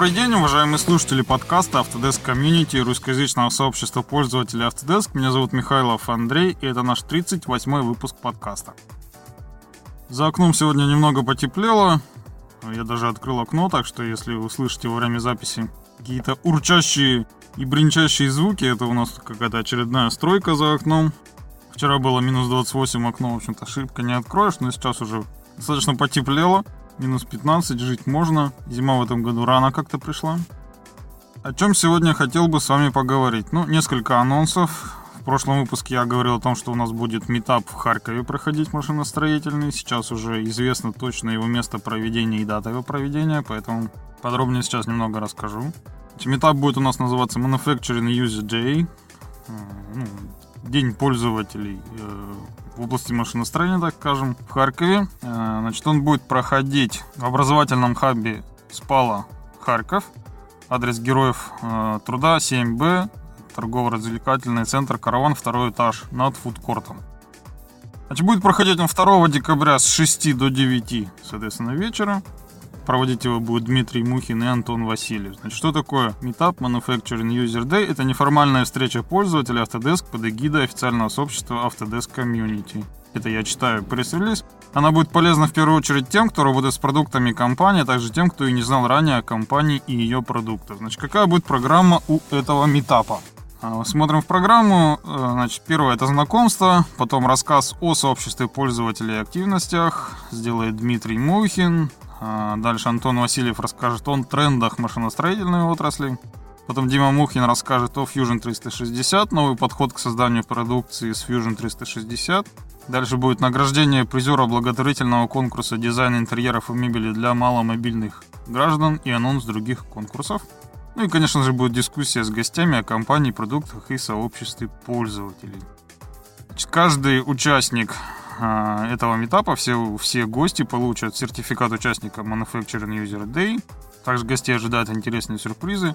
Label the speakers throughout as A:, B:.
A: Добрый день, уважаемые слушатели подкаста Autodesk Community и русскоязычного сообщества пользователей Autodesk. Меня зовут Михайлов Андрей, и это наш 38-й выпуск подкаста. За окном сегодня немного потеплело. Я даже открыл окно, так что если вы слышите во время записи какие-то урчащие и бренчащие звуки, это у нас какая-то очередная стройка за окном. Вчера было минус 28, окно, в общем-то, ошибка не откроешь, но сейчас уже достаточно потеплело минус 15, жить можно. Зима в этом году рано как-то пришла. О чем сегодня хотел бы с вами поговорить? Ну, несколько анонсов. В прошлом выпуске я говорил о том, что у нас будет метап в Харькове проходить машиностроительный. Сейчас уже известно точно его место проведения и дата его проведения, поэтому подробнее сейчас немного расскажу. Метап будет у нас называться Manufacturing User Day. Э, ну, день пользователей э, в области машиностроения, так скажем, в Харькове. Э, значит, он будет проходить в образовательном хабе СПАЛа Харьков. Адрес Героев э, Труда 7Б, торгово-развлекательный центр «Караван», второй этаж, над фудкортом. Значит, будет проходить он 2 декабря с 6 до 9, соответственно, вечера. Проводить его будут Дмитрий Мухин и Антон Васильев. Значит, что такое Meetup Manufacturing User Day? Это неформальная встреча пользователей Autodesk под эгидой официального сообщества Autodesk Community. Это я читаю пресс-релиз. Она будет полезна в первую очередь тем, кто работает с продуктами компании, а также тем, кто и не знал ранее о компании и ее продуктах. Значит, какая будет программа у этого метапа? А, смотрим в программу. Э, значит, первое это знакомство, потом рассказ о сообществе пользователей и активностях. Сделает Дмитрий Мухин. А, дальше Антон Васильев расскажет о трендах машиностроительной отрасли. Потом Дима Мухин расскажет о Fusion 360, новый подход к созданию продукции с Fusion 360. Дальше будет награждение призера благотворительного конкурса дизайна интерьеров и мебели для маломобильных граждан и анонс других конкурсов. Ну и, конечно же, будет дискуссия с гостями о компании, продуктах и сообществе пользователей. Каждый участник этого метапа все, все гости получат сертификат участника Manufacturing User Day. Также гостей ожидают интересные сюрпризы.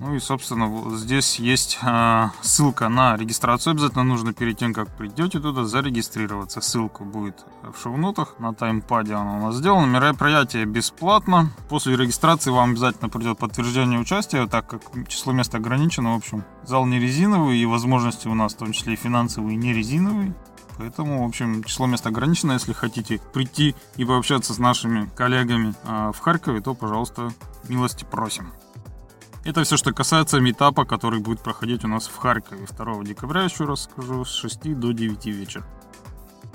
A: Ну и, собственно, здесь есть э, ссылка на регистрацию. Обязательно нужно перед тем, как придете туда, зарегистрироваться. Ссылка будет в шоу-нотах. На таймпаде она у нас сделана. Мероприятие бесплатно. После регистрации вам обязательно придет подтверждение участия, так как число мест ограничено. В общем, зал не резиновый, и возможности у нас в том числе и финансовые не резиновые. Поэтому, в общем, число мест ограничено. Если хотите прийти и пообщаться с нашими коллегами э, в Харькове, то, пожалуйста, милости просим. Это все, что касается метапа, который будет проходить у нас в Харькове 2 декабря, еще раз скажу, с 6 до 9 вечера.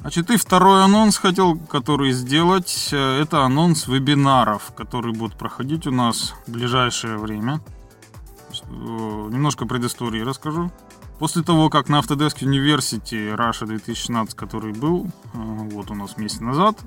A: Значит, и второй анонс хотел, который сделать, э, это анонс вебинаров, которые будут проходить у нас в ближайшее время. Э, немножко предыстории расскажу. После того, как на Autodesk University Russia 2016, который был э, вот у нас месяц назад,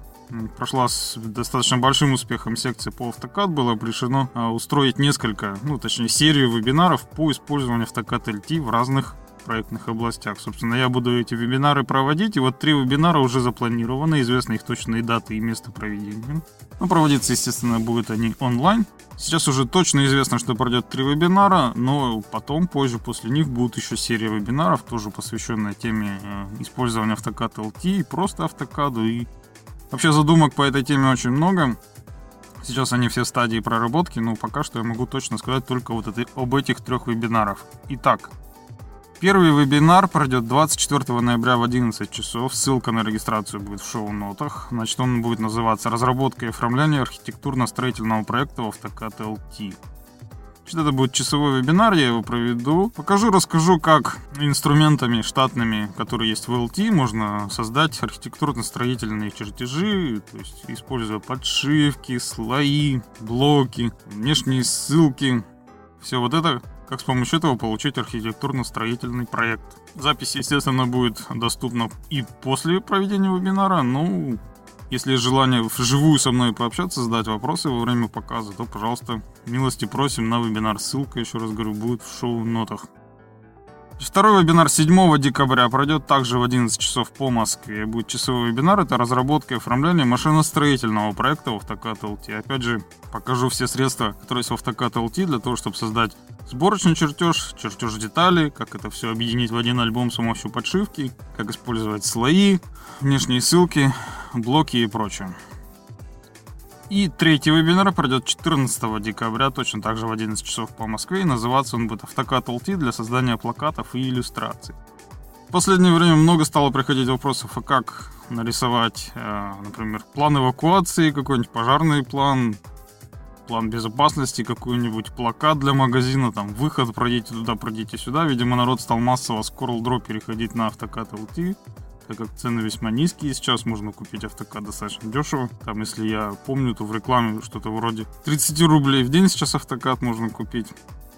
A: прошла с достаточно большим успехом секция по AutoCAD, было решено э, устроить несколько, ну точнее серию вебинаров по использованию AutoCAD LT в разных проектных областях. Собственно, я буду эти вебинары проводить, и вот три вебинара уже запланированы, известны их точные даты и место проведения. Ну, проводиться, естественно, будут они онлайн. Сейчас уже точно известно, что пройдет три вебинара, но потом, позже, после них будут еще серия вебинаров, тоже посвященная теме э, использования AutoCAD LT и просто AutoCAD. И вообще задумок по этой теме очень много. Сейчас они все стадии проработки, но пока что я могу точно сказать только вот это, об этих трех вебинарах. Итак, Первый вебинар пройдет 24 ноября в 11 часов. Ссылка на регистрацию будет в шоу-нотах. Значит, он будет называться «Разработка и оформление архитектурно-строительного проекта в AutoCAD LT». Значит, это будет часовой вебинар, я его проведу. Покажу, расскажу, как инструментами штатными, которые есть в LT, можно создать архитектурно-строительные чертежи, то есть используя подшивки, слои, блоки, внешние ссылки. Все вот это как с помощью этого получить архитектурно-строительный проект. Запись, естественно, будет доступна и после проведения вебинара. Ну, если есть желание вживую со мной пообщаться, задать вопросы во время показа, то, пожалуйста, милости просим на вебинар. Ссылка, еще раз говорю, будет в шоу-нотах. Второй вебинар 7 декабря пройдет также в 11 часов по Москве. Будет часовой вебинар, это разработка и оформление машиностроительного проекта в AutoCAD LT. Опять же, покажу все средства, которые есть в AutoCAD LT для того, чтобы создать сборочный чертеж, чертеж деталей, как это все объединить в один альбом с помощью подшивки, как использовать слои, внешние ссылки, блоки и прочее. И третий вебинар пройдет 14 декабря, точно так же в 11 часов по Москве, и называться он будет «Автокад LT для создания плакатов и иллюстраций». В последнее время много стало приходить вопросов, а как нарисовать, э, например, план эвакуации, какой-нибудь пожарный план, план безопасности, какой-нибудь плакат для магазина, там, выход, пройдите туда, пройдите сюда. Видимо, народ стал массово с Coral переходить на автокад LT, так как цены весьма низкие. Сейчас можно купить автокад достаточно дешево. Там, если я помню, то в рекламе что-то вроде 30 рублей в день сейчас автокад можно купить.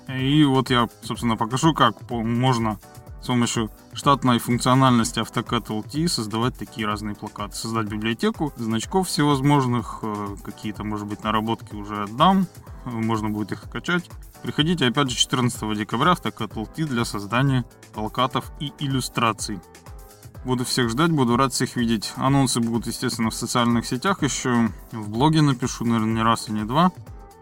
A: И вот я, собственно, покажу, как можно с помощью штатной функциональности AutoCAD LT создавать такие разные плакаты. Создать библиотеку значков всевозможных, э, какие-то, может быть, наработки уже отдам, э, можно будет их скачать. Приходите опять же 14 декабря в AutoCAD LT для создания плакатов и иллюстраций. Буду всех ждать, буду рад всех видеть. Анонсы будут, естественно, в социальных сетях еще. В блоге напишу, наверное, не раз и не два.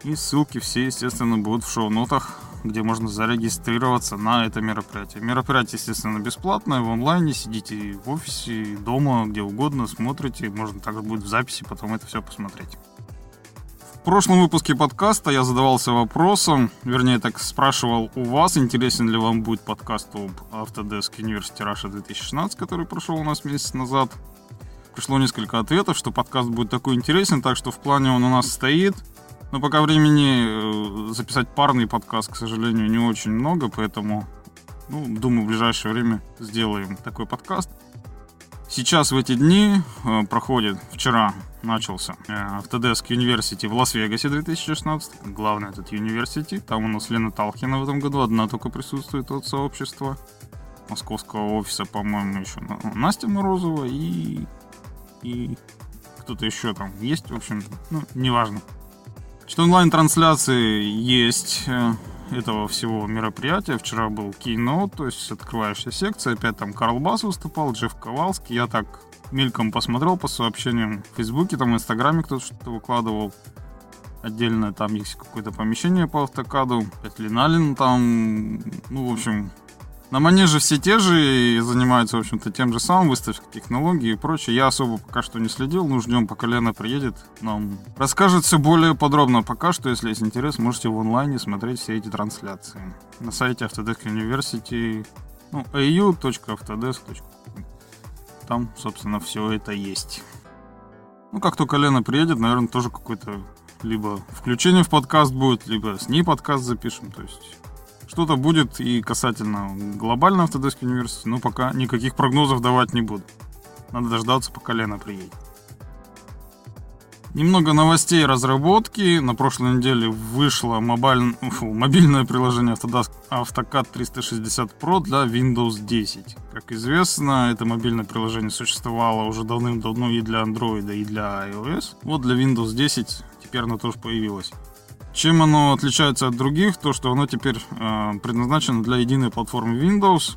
A: И ссылки все, естественно, будут в шоу-нотах где можно зарегистрироваться на это мероприятие. Мероприятие, естественно, бесплатное, в онлайне, сидите в офисе, дома, где угодно, смотрите, можно также будет в записи потом это все посмотреть. В прошлом выпуске подкаста я задавался вопросом, вернее, так спрашивал у вас, интересен ли вам будет подкаст об Autodesk University Russia 2016, который прошел у нас месяц назад. Пришло несколько ответов, что подкаст будет такой интересен, так что в плане он у нас стоит – но пока времени э, записать парный подкаст, к сожалению, не очень много, поэтому, ну, думаю, в ближайшее время сделаем такой подкаст. Сейчас в эти дни э, проходит, вчера начался э, Autodesk University в Лас-Вегасе 2016. Главный этот университет. Там у нас Лена Талхина в этом году одна только присутствует от сообщества. Московского офиса, по-моему, еще Настя Морозова и, и кто-то еще там есть, в общем, ну, неважно. Что онлайн-трансляции есть э, этого всего мероприятия. Вчера был Keynote, то есть открывающая секция. Опять там Карл Бас выступал, Джефф Ковалский. Я так мельком посмотрел по сообщениям в Фейсбуке, там в Инстаграме кто-то что-то выкладывал. Отдельно там есть какое-то помещение по автокаду. Опять Линалин там, ну, в общем, на манеже все те же и занимаются, в общем-то, тем же самым, выставка технологий и прочее. Я особо пока что не следил, ну, ждем, пока Лена приедет, нам расскажет все более подробно. Пока что, если есть интерес, можете в онлайне смотреть все эти трансляции. На сайте Autodesk University, ну, au.autodesk.com. Там, собственно, все это есть. Ну, как только Лена приедет, наверное, тоже какой-то либо включение в подкаст будет, либо с ней подкаст запишем, то есть что-то будет и касательно глобального Autodesk University, но пока никаких прогнозов давать не буду. Надо дождаться, пока Лена приедет. Немного новостей разработки. На прошлой неделе вышло мобиль... Фу, мобильное приложение Autodesk AutoCAD 360 Pro для Windows 10. Как известно, это мобильное приложение существовало уже давным-давно и для Android, и для iOS. Вот для Windows 10 теперь оно тоже появилось. Чем оно отличается от других? То, что оно теперь э, предназначено для единой платформы Windows,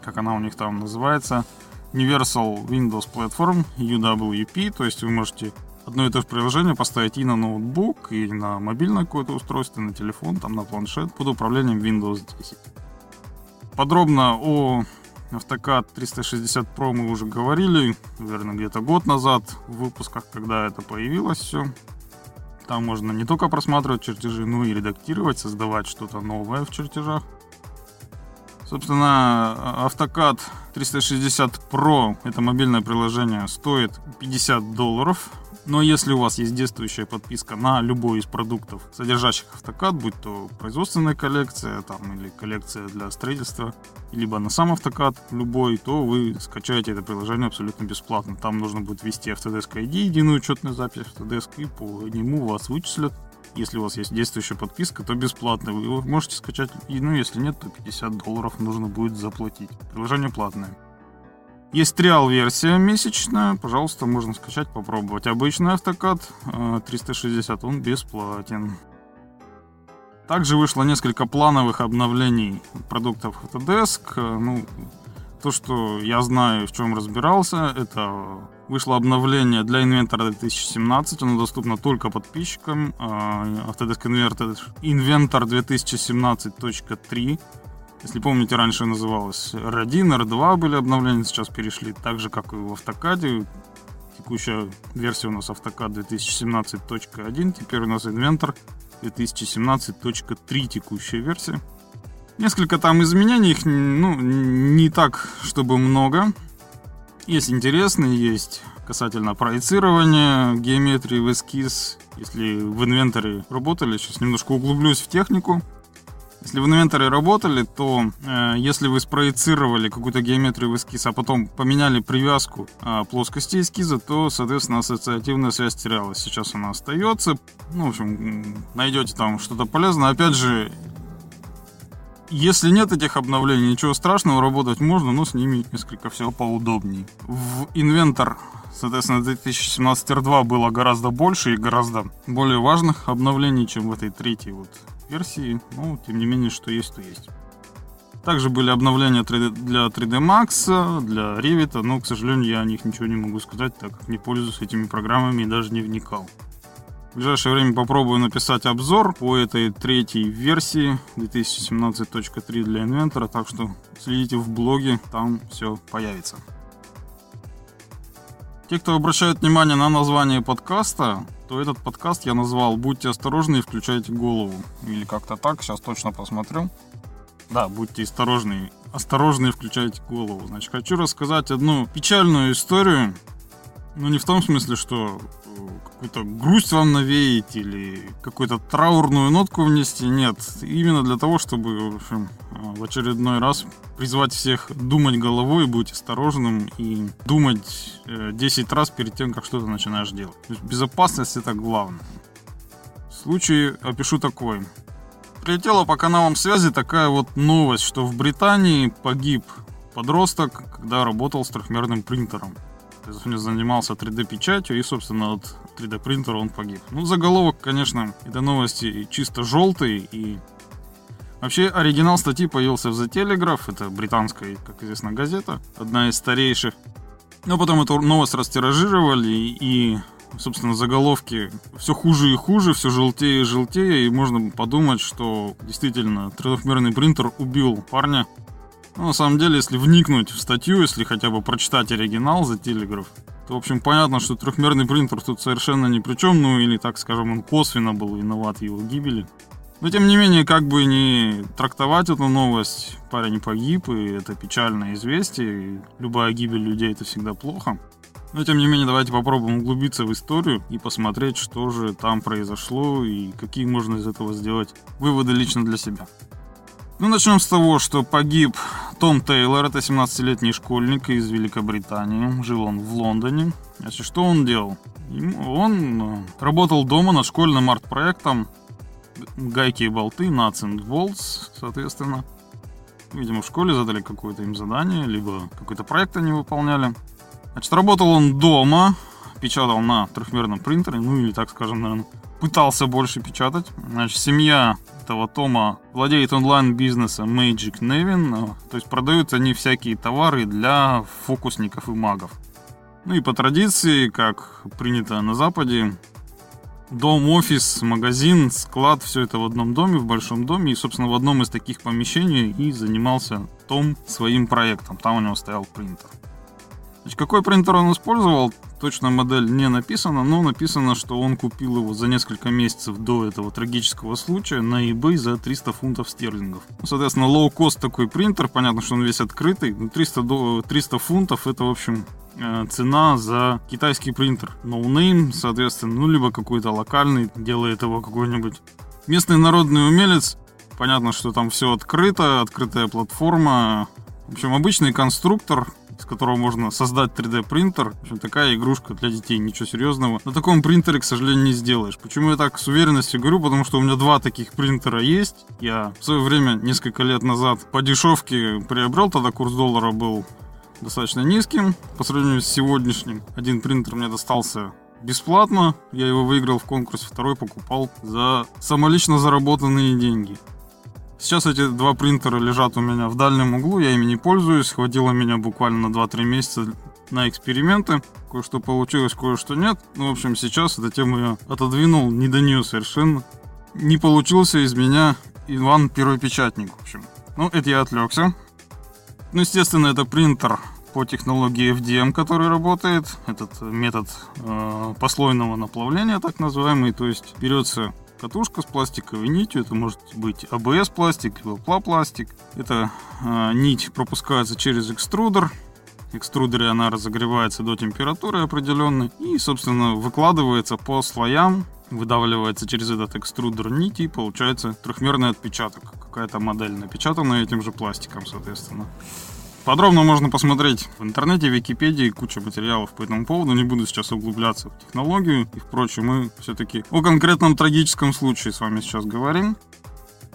A: как она у них там называется, Universal Windows Platform, UWP, то есть вы можете одно и то же приложение поставить и на ноутбук, и на мобильное какое-то устройство, и на телефон, там на планшет под управлением Windows 10. Подробно о AutoCAD 360 Pro мы уже говорили, наверное, где-то год назад в выпусках, когда это появилось все. Там можно не только просматривать чертежи, но и редактировать, создавать что-то новое в чертежах. Собственно, AutoCAD 360 Pro, это мобильное приложение, стоит 50 долларов. Но если у вас есть действующая подписка на любой из продуктов, содержащих AutoCAD, будь то производственная коллекция там, или коллекция для строительства, либо на сам AutoCAD любой, то вы скачаете это приложение абсолютно бесплатно. Там нужно будет ввести Autodesk ID, единую учетную запись Autodesk, и по нему вас вычислят. Если у вас есть действующая подписка, то бесплатно. Вы можете скачать, ну если нет, то 50 долларов нужно будет заплатить. Приложение платное. Есть триал-версия месячная, пожалуйста, можно скачать, попробовать. Обычный автокад 360, он бесплатен. Также вышло несколько плановых обновлений продуктов Autodesk. Ну, то, что я знаю, в чем разбирался, это вышло обновление для Inventor 2017. Оно доступно только подписчикам. А, Autodesk Inventor 2017.3 если помните, раньше называлось R1, R2 были обновления, сейчас перешли так же, как и в автокаде. Текущая версия у нас AutoCAD 2017.1, теперь у нас Inventor 2017.3 текущая версия. Несколько там изменений, их ну, не так, чтобы много. Есть интересные, есть касательно проецирования, геометрии в эскиз. Если в инвентаре работали, сейчас немножко углублюсь в технику. Если в инвентаре работали, то э, если вы спроецировали какую-то геометрию в эскиз, а потом поменяли привязку э, плоскости эскиза, то, соответственно, ассоциативная связь терялась. Сейчас она остается. Ну, в общем, найдете там что-то полезное. Опять же, если нет этих обновлений, ничего страшного, работать можно, но с ними несколько все поудобнее. В инвентор Соответственно, 2017 R2 было гораздо больше и гораздо более важных обновлений, чем в этой третьей вот версии. Ну, тем не менее, что есть, то есть. Также были обновления для 3D Max, для Revit, но, к сожалению, я о них ничего не могу сказать, так как не пользуюсь этими программами и даже не вникал. В ближайшее время попробую написать обзор по этой третьей версии 2017.3 для инвентора, так что следите в блоге, там все появится. Те, кто обращают внимание на название подкаста, то этот подкаст я назвал «Будьте осторожны и включайте голову». Или как-то так, сейчас точно посмотрю. Да, будьте осторожны. Осторожны и включайте голову. Значит, хочу рассказать одну печальную историю. Ну, не в том смысле, что какую-то грусть вам навеять или какую-то траурную нотку внести. Нет, именно для того, чтобы, в общем, в очередной раз призвать всех думать головой, быть осторожным и думать 10 э, раз перед тем, как что-то начинаешь делать. Безопасность это главное. Случай опишу такой. Прилетела по каналам связи такая вот новость, что в Британии погиб подросток, когда работал с трехмерным принтером. То есть он занимался 3D-печатью и, собственно, от 3D принтера он погиб. Ну, заголовок, конечно, это новости чисто желтый и Вообще, оригинал статьи появился в The Telegraph, это британская, как известно, газета, одна из старейших. Но потом эту новость растиражировали, и, собственно, заголовки все хуже и хуже, все желтее и желтее, и можно подумать, что действительно трехмерный принтер убил парня. Но на самом деле, если вникнуть в статью, если хотя бы прочитать оригинал The Telegraph, то, в общем, понятно, что трехмерный принтер тут совершенно ни при чем, ну или, так скажем, он косвенно был виноват его гибели. Но тем не менее, как бы не трактовать эту новость, парень погиб, и это печальное известие, и любая гибель людей это всегда плохо. Но тем не менее, давайте попробуем углубиться в историю и посмотреть, что же там произошло и какие можно из этого сделать выводы лично для себя. Ну, начнем с того, что погиб Том Тейлор, это 17-летний школьник из Великобритании. Жил он в Лондоне. Значит, что он делал? Он э, работал дома над школьным арт-проектом гайки и болты, nuts and bolts, соответственно. Видимо, в школе задали какое-то им задание, либо какой-то проект они выполняли. Значит, работал он дома, печатал на трехмерном принтере, ну или, так скажем, наверное, пытался больше печатать. Значит, семья этого Тома владеет онлайн-бизнесом Magic Nevin, то есть продают они всякие товары для фокусников и магов. Ну и по традиции, как принято на Западе, дом, офис, магазин, склад, все это в одном доме, в большом доме. И, собственно, в одном из таких помещений и занимался Том своим проектом. Там у него стоял принтер. Значит, какой принтер он использовал, точно модель не написана, но написано, что он купил его за несколько месяцев до этого трагического случая на eBay за 300 фунтов стерлингов. Ну, соответственно, лоу-кост такой принтер, понятно, что он весь открытый, 300, до, 300 фунтов это, в общем, Э, цена за китайский принтер. Но соответственно, ну, либо какой-то локальный, делает его какой-нибудь местный народный умелец. Понятно, что там все открыто, открытая платформа. В общем, обычный конструктор, с которого можно создать 3D принтер. В общем, такая игрушка для детей, ничего серьезного. На таком принтере, к сожалению, не сделаешь. Почему я так с уверенностью говорю? Потому что у меня два таких принтера есть. Я в свое время, несколько лет назад, по дешевке приобрел, тогда курс доллара был достаточно низким по сравнению с сегодняшним. Один принтер мне достался бесплатно, я его выиграл в конкурсе, второй покупал за самолично заработанные деньги. Сейчас эти два принтера лежат у меня в дальнем углу, я ими не пользуюсь, хватило меня буквально на 2-3 месяца на эксперименты. Кое-что получилось, кое-что нет. Ну, в общем, сейчас эту тему я отодвинул, не до нее совершенно. Не получился из меня Иван Первый Печатник, в общем. Ну, это я отвлекся. Ну, естественно, это принтер по технологии FDM, который работает. Этот метод э, послойного наплавления, так называемый. То есть берется катушка с пластиковой нитью. Это может быть ABS пластик, либо пла пластик. Эта э, нить пропускается через экструдер. Экструдере она разогревается до температуры определенной и, собственно, выкладывается по слоям, выдавливается через этот экструдер нити и получается трехмерный отпечаток. Какая-то модель напечатана этим же пластиком, соответственно. Подробно можно посмотреть в интернете, в Википедии, куча материалов по этому поводу. Не буду сейчас углубляться в технологию и впрочем, мы все-таки о конкретном трагическом случае с вами сейчас говорим.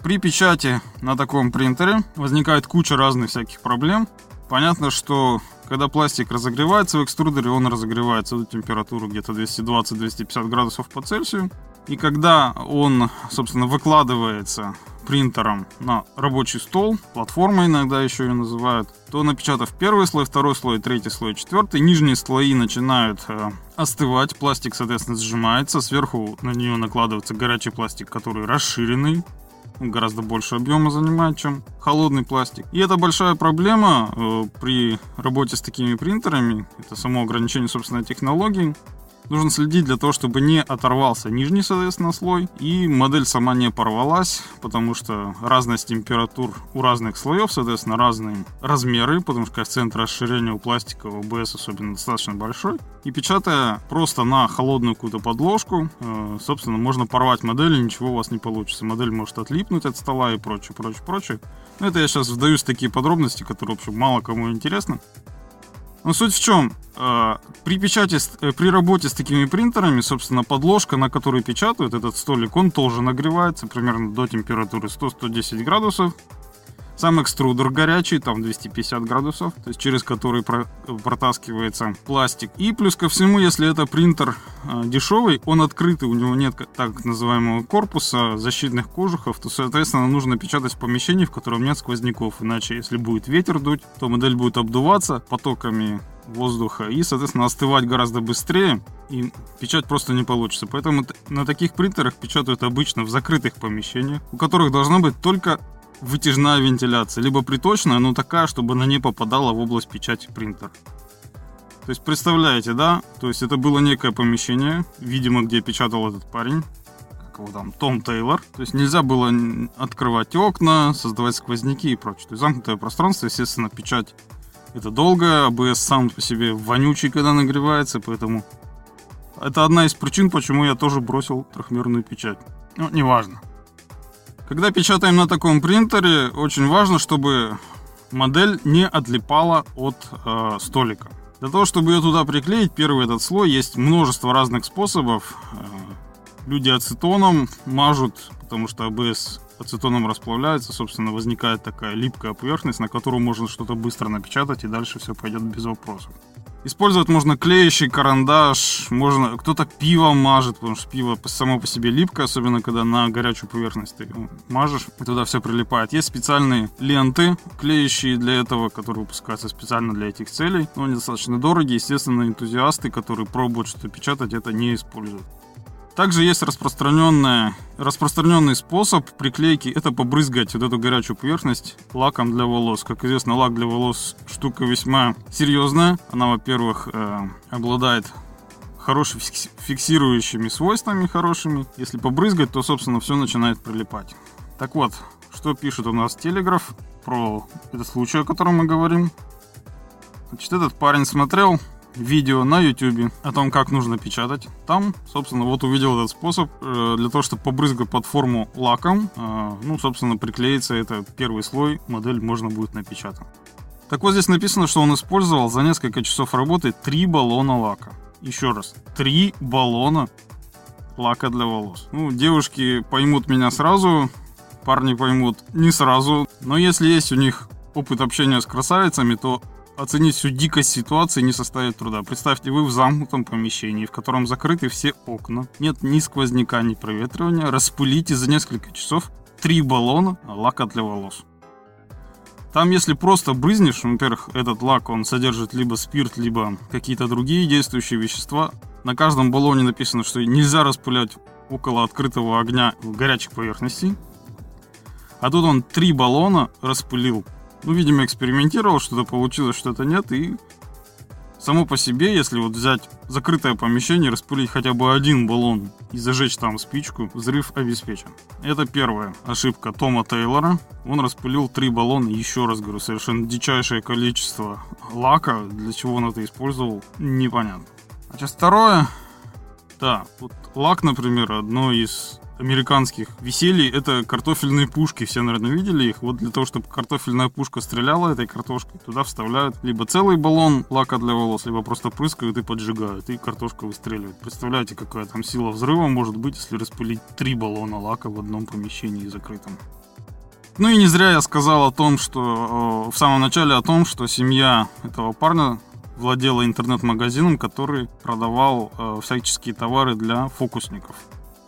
A: При печати на таком принтере возникает куча разных всяких проблем. Понятно, что когда пластик разогревается в экструдере, он разогревается до температуры где-то 220-250 градусов по Цельсию. И когда он, собственно, выкладывается принтером на рабочий стол, платформа иногда еще ее называют, то напечатав первый слой, второй слой, третий слой, четвертый, нижние слои начинают э, остывать, пластик, соответственно, сжимается, сверху на нее накладывается горячий пластик, который расширенный, гораздо больше объема занимает, чем холодный пластик. И это большая проблема э, при работе с такими принтерами. Это само ограничение, собственно, технологий. Нужно следить для того, чтобы не оторвался нижний, соответственно, слой, и модель сама не порвалась, потому что разность температур у разных слоев, соответственно, разные размеры, потому что коэффициент расширения у пластика, у АБС особенно достаточно большой. И печатая просто на холодную какую-то подложку, э, собственно, можно порвать модель, и ничего у вас не получится. Модель может отлипнуть от стола и прочее, прочее, прочее. Но это я сейчас вдаюсь в такие подробности, которые, в общем, мало кому интересны. Но суть в чем? Э, при печати, э, при работе с такими принтерами, собственно, подложка, на которой печатают этот столик, он тоже нагревается примерно до температуры 100-110 градусов. Сам экструдер горячий, там 250 градусов, то есть через который про, протаскивается пластик. И плюс ко всему, если это принтер э, дешевый, он открытый, у него нет так называемого корпуса, защитных кожухов, то, соответственно, нужно печатать в помещении, в котором нет сквозняков. Иначе, если будет ветер дуть, то модель будет обдуваться потоками воздуха и, соответственно, остывать гораздо быстрее, и печать просто не получится. Поэтому на таких принтерах печатают обычно в закрытых помещениях, у которых должна быть только вытяжная вентиляция, либо приточная, но такая, чтобы она не попадала в область печати принтера. То есть представляете, да? То есть это было некое помещение, видимо, где печатал этот парень, как его там, Том Тейлор. То есть нельзя было открывать окна, создавать сквозняки и прочее. То есть замкнутое пространство, естественно, печать это долго, АБС сам по себе вонючий, когда нагревается, поэтому это одна из причин, почему я тоже бросил трехмерную печать. Ну, неважно. Когда печатаем на таком принтере, очень важно, чтобы модель не отлипала от э, столика. Для того, чтобы ее туда приклеить, первый этот слой, есть множество разных способов. Э, люди ацетоном мажут, потому что АБС ацетоном расплавляется, собственно, возникает такая липкая поверхность, на которую можно что-то быстро напечатать, и дальше все пойдет без вопросов. Использовать можно клеящий карандаш, можно кто-то пиво мажет, потому что пиво само по себе липкое, особенно когда на горячую поверхность ты мажешь, и туда все прилипает. Есть специальные ленты, клеящие для этого, которые выпускаются специально для этих целей, но они достаточно дорогие, естественно, энтузиасты, которые пробуют что-то печатать, это не используют. Также есть распространенная, распространенный способ приклейки, это побрызгать вот эту горячую поверхность лаком для волос. Как известно, лак для волос штука весьма серьезная. Она, во-первых, э, обладает хорошими фиксирующими свойствами хорошими. Если побрызгать, то, собственно, все начинает прилипать. Так вот, что пишет у нас Телеграф про этот случай, о котором мы говорим. Значит, этот парень смотрел видео на YouTube о том, как нужно печатать. Там, собственно, вот увидел этот способ э, для того, чтобы побрызгать платформу лаком. Э, ну, собственно, приклеится это первый слой, модель можно будет напечатать. Так вот здесь написано, что он использовал за несколько часов работы три баллона лака. Еще раз, три баллона лака для волос. Ну, девушки поймут меня сразу, парни поймут не сразу. Но если есть у них опыт общения с красавицами, то Оценить всю дикость ситуации не составит труда. Представьте, вы в замкнутом помещении, в котором закрыты все окна, нет ни сквозняка, ни проветривания, распылите за несколько часов три баллона лака для волос. Там, если просто брызнешь, во-первых, этот лак, он содержит либо спирт, либо какие-то другие действующие вещества. На каждом баллоне написано, что нельзя распылять около открытого огня горячих поверхностей. А тут он три баллона распылил ну, видимо, экспериментировал, что-то получилось, что-то нет, и Само по себе, если вот взять закрытое помещение, распылить хотя бы один баллон и зажечь там спичку, взрыв обеспечен. Это первая ошибка Тома Тейлора. Он распылил три баллона, еще раз говорю, совершенно дичайшее количество лака. Для чего он это использовал, непонятно. Значит, второе. Да, вот лак, например, одно из американских веселий это картофельные пушки. Все, наверное, видели их. Вот для того, чтобы картофельная пушка стреляла этой картошкой, туда вставляют либо целый баллон лака для волос, либо просто прыскают и поджигают, и картошка выстреливает. Представляете, какая там сила взрыва может быть, если распылить три баллона лака в одном помещении закрытом. Ну и не зря я сказал о том, что э, в самом начале о том, что семья этого парня владела интернет-магазином, который продавал э, всяческие товары для фокусников.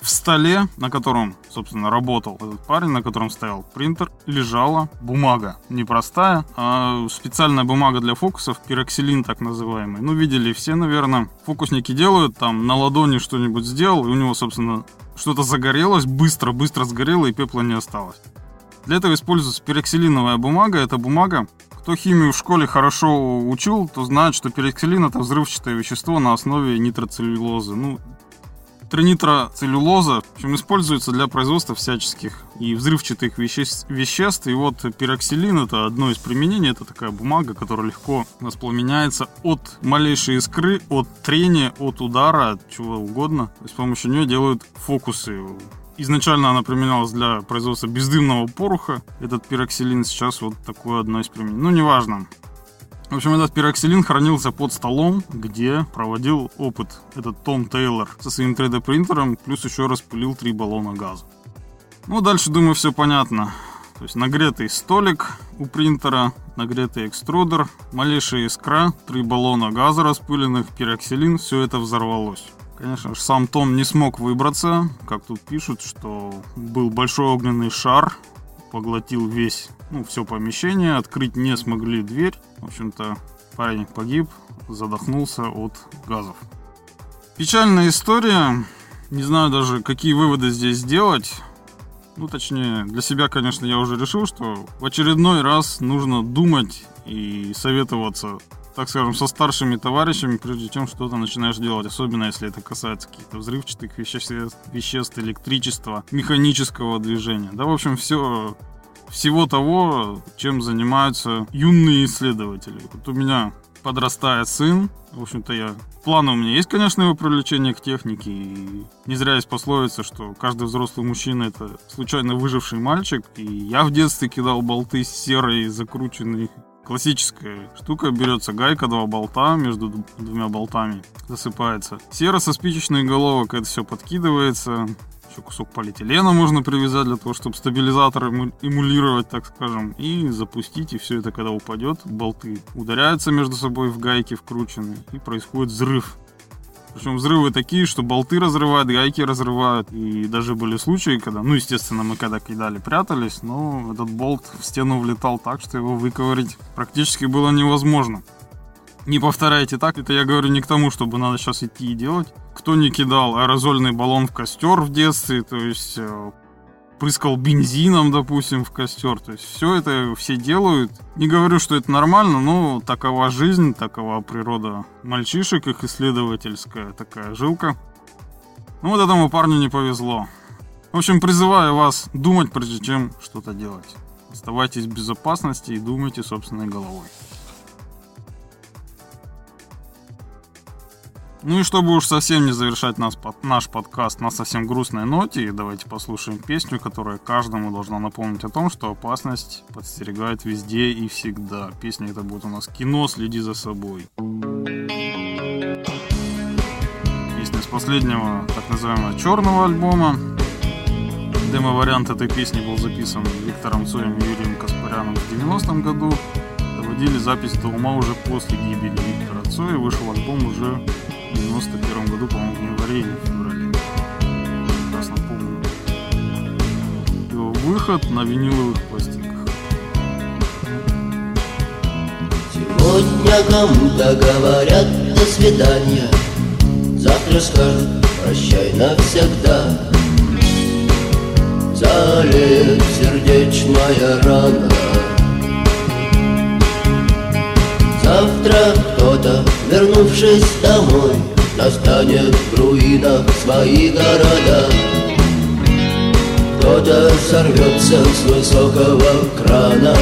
A: В столе, на котором, собственно, работал этот парень, на котором стоял принтер, лежала бумага. Не простая, а специальная бумага для фокусов, пироксилин так называемый. Ну, видели все, наверное. Фокусники делают, там, на ладони что-нибудь сделал, и у него, собственно, что-то загорелось, быстро-быстро сгорело, и пепла не осталось. Для этого используется пироксилиновая бумага. Это бумага, кто химию в школе хорошо учил, то знает, что пироксилин это взрывчатое вещество на основе нитроцеллюлозы. Ну, тринитроцеллюлоза, в общем, используется для производства всяческих и взрывчатых веществ, веществ. И вот пироксилин это одно из применений. Это такая бумага, которая легко воспламеняется от малейшей искры, от трения, от удара, от чего угодно. Есть с помощью нее делают фокусы. Изначально она применялась для производства бездымного пороха. Этот пироксилин сейчас вот такое одно из применений. Ну, неважно. В общем, этот пироксилин хранился под столом, где проводил опыт этот Том Тейлор со своим 3D принтером, плюс еще распылил три баллона газа. Ну, дальше, думаю, все понятно. То есть нагретый столик у принтера, нагретый экструдер, малейшая искра, три баллона газа распыленных, пироксилин, все это взорвалось. Конечно же, сам Том не смог выбраться, как тут пишут, что был большой огненный шар, поглотил весь, ну, все помещение, открыть не смогли дверь. В общем-то, парень погиб, задохнулся от газов. Печальная история. Не знаю даже, какие выводы здесь сделать. Ну, точнее, для себя, конечно, я уже решил, что в очередной раз нужно думать и советоваться так скажем, со старшими товарищами, прежде чем что-то начинаешь делать, особенно если это касается каких-то взрывчатых веществ, веществ, электричества, механического движения. Да, в общем, все всего того, чем занимаются юные исследователи. Вот у меня подрастает сын. В общем-то, я... Планы у меня есть, конечно, его привлечение к технике. И не зря есть пословица, что каждый взрослый мужчина — это случайно выживший мальчик. И я в детстве кидал болты серой, закрученные Классическая штука, берется гайка, два болта, между двумя болтами засыпается. Сера со спичечной головок, это все подкидывается. Еще кусок полиэтилена можно привязать для того, чтобы стабилизатор эмулировать, так скажем, и запустить, и все это когда упадет, болты ударяются между собой в гайки вкрученные, и происходит взрыв. Причем взрывы такие, что болты разрывают, гайки разрывают. И даже были случаи, когда, ну, естественно, мы когда кидали, прятались, но этот болт в стену влетал так, что его выковырить практически было невозможно. Не повторяйте так, это я говорю не к тому, чтобы надо сейчас идти и делать. Кто не кидал аэрозольный баллон в костер в детстве, то есть э, прыскал бензином, допустим, в костер. То есть все это все делают. Не говорю, что это нормально, но такова жизнь, такова природа мальчишек, их исследовательская такая жилка. Ну вот этому парню не повезло. В общем, призываю вас думать, прежде чем что-то делать. Оставайтесь в безопасности и думайте собственной головой. Ну и чтобы уж совсем не завершать нас, под, наш подкаст на совсем грустной ноте, давайте послушаем песню, которая каждому должна напомнить о том, что опасность подстерегает везде и всегда. Песня это будет у нас «Кино, следи за собой». Песня с последнего так называемого черного альбома. Демо-вариант этой песни был записан Виктором Цоем и Юрием Каспаряном в 90-м году. Доводили запись до ума уже после гибели Виктора Цоя. Вышел альбом уже в 91 году, по-моему, в январе или феврале. Прекрасно помню. Его выход на виниловых пластинках.
B: Сегодня кому-то говорят до свидания, Завтра скажут прощай навсегда. Залит сердечная рана, Завтра кто-то, вернувшись домой Настанет в руинах свои города. Кто-то сорвется с высокого крана.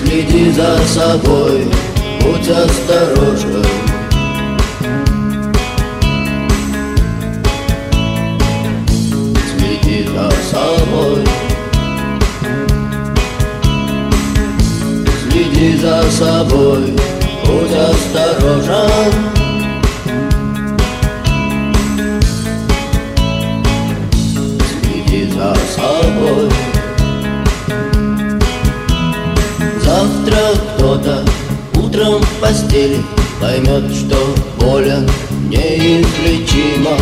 B: Следи за собой, будь осторожен собой, будь осторожен. Следи за собой. Завтра кто-то утром в постели Поймет, что болен неизлечимо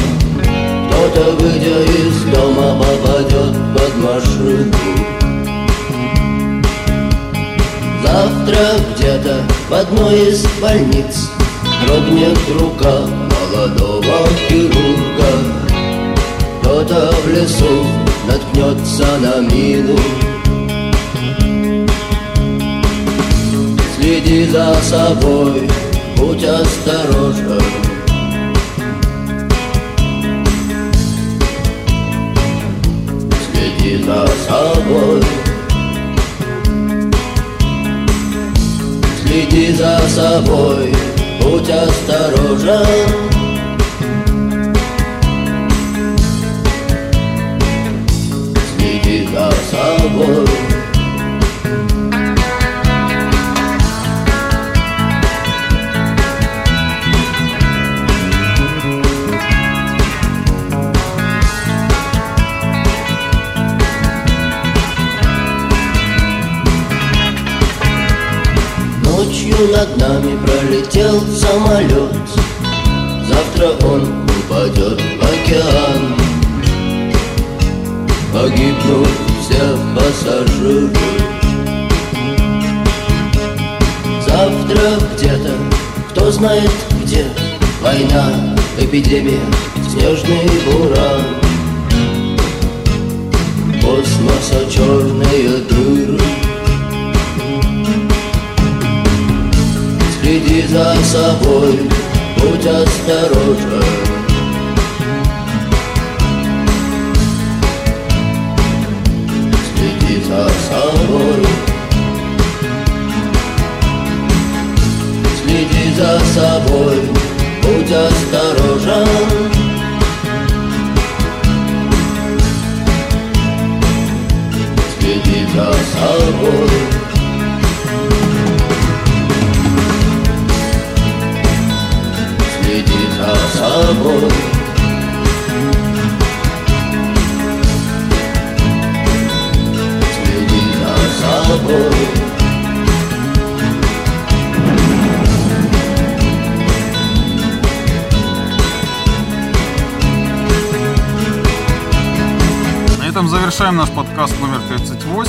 B: Кто-то, выйдя из дома, попадет под машину Завтра где-то в одной из больниц. Дрогнет рука молодого хирурга. Кто-то в лесу наткнется на мину. Следи за собой, будь осторожен. Следи за собой Следи за собой, будь осторожен. Следи за собой Ночью над нами пролетел самолет. Завтра он упадет в океан. Погибнут все пассажиры. Завтра где-то, кто знает где Война, эпидемия, снежный буран. Космоса черные дыры за собой, будь осторожен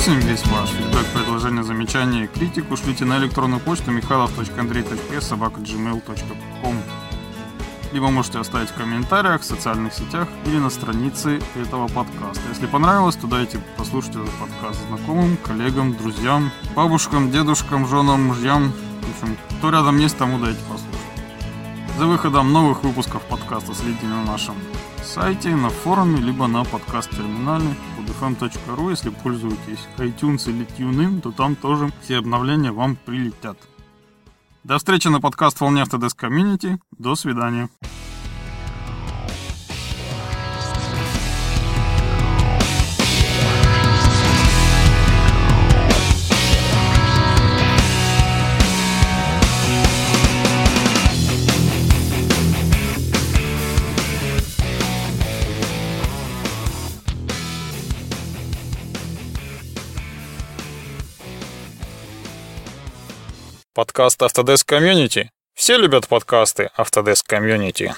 A: 38. Весь ваш фидбэк, предложения, замечания и критику шлите на электронную почту михайлов.андрей.с собака.gmail.com Либо можете оставить в комментариях, в социальных сетях или на странице этого подкаста. Если понравилось, то дайте послушать этот подкаст знакомым, коллегам, друзьям, бабушкам, дедушкам, женам, мужьям. В общем, кто рядом есть, тому дайте послушать. За выходом новых выпусков подкаста следите на нашем сайте, на форуме, либо на подкаст-терминале podfm.ru. Если пользуетесь iTunes или TuneIn, то там тоже все обновления вам прилетят. До встречи на подкаст «Волне Автодеск Комьюнити». До свидания. Подкаст Autodesk Community. Все любят подкасты Autodesk Community.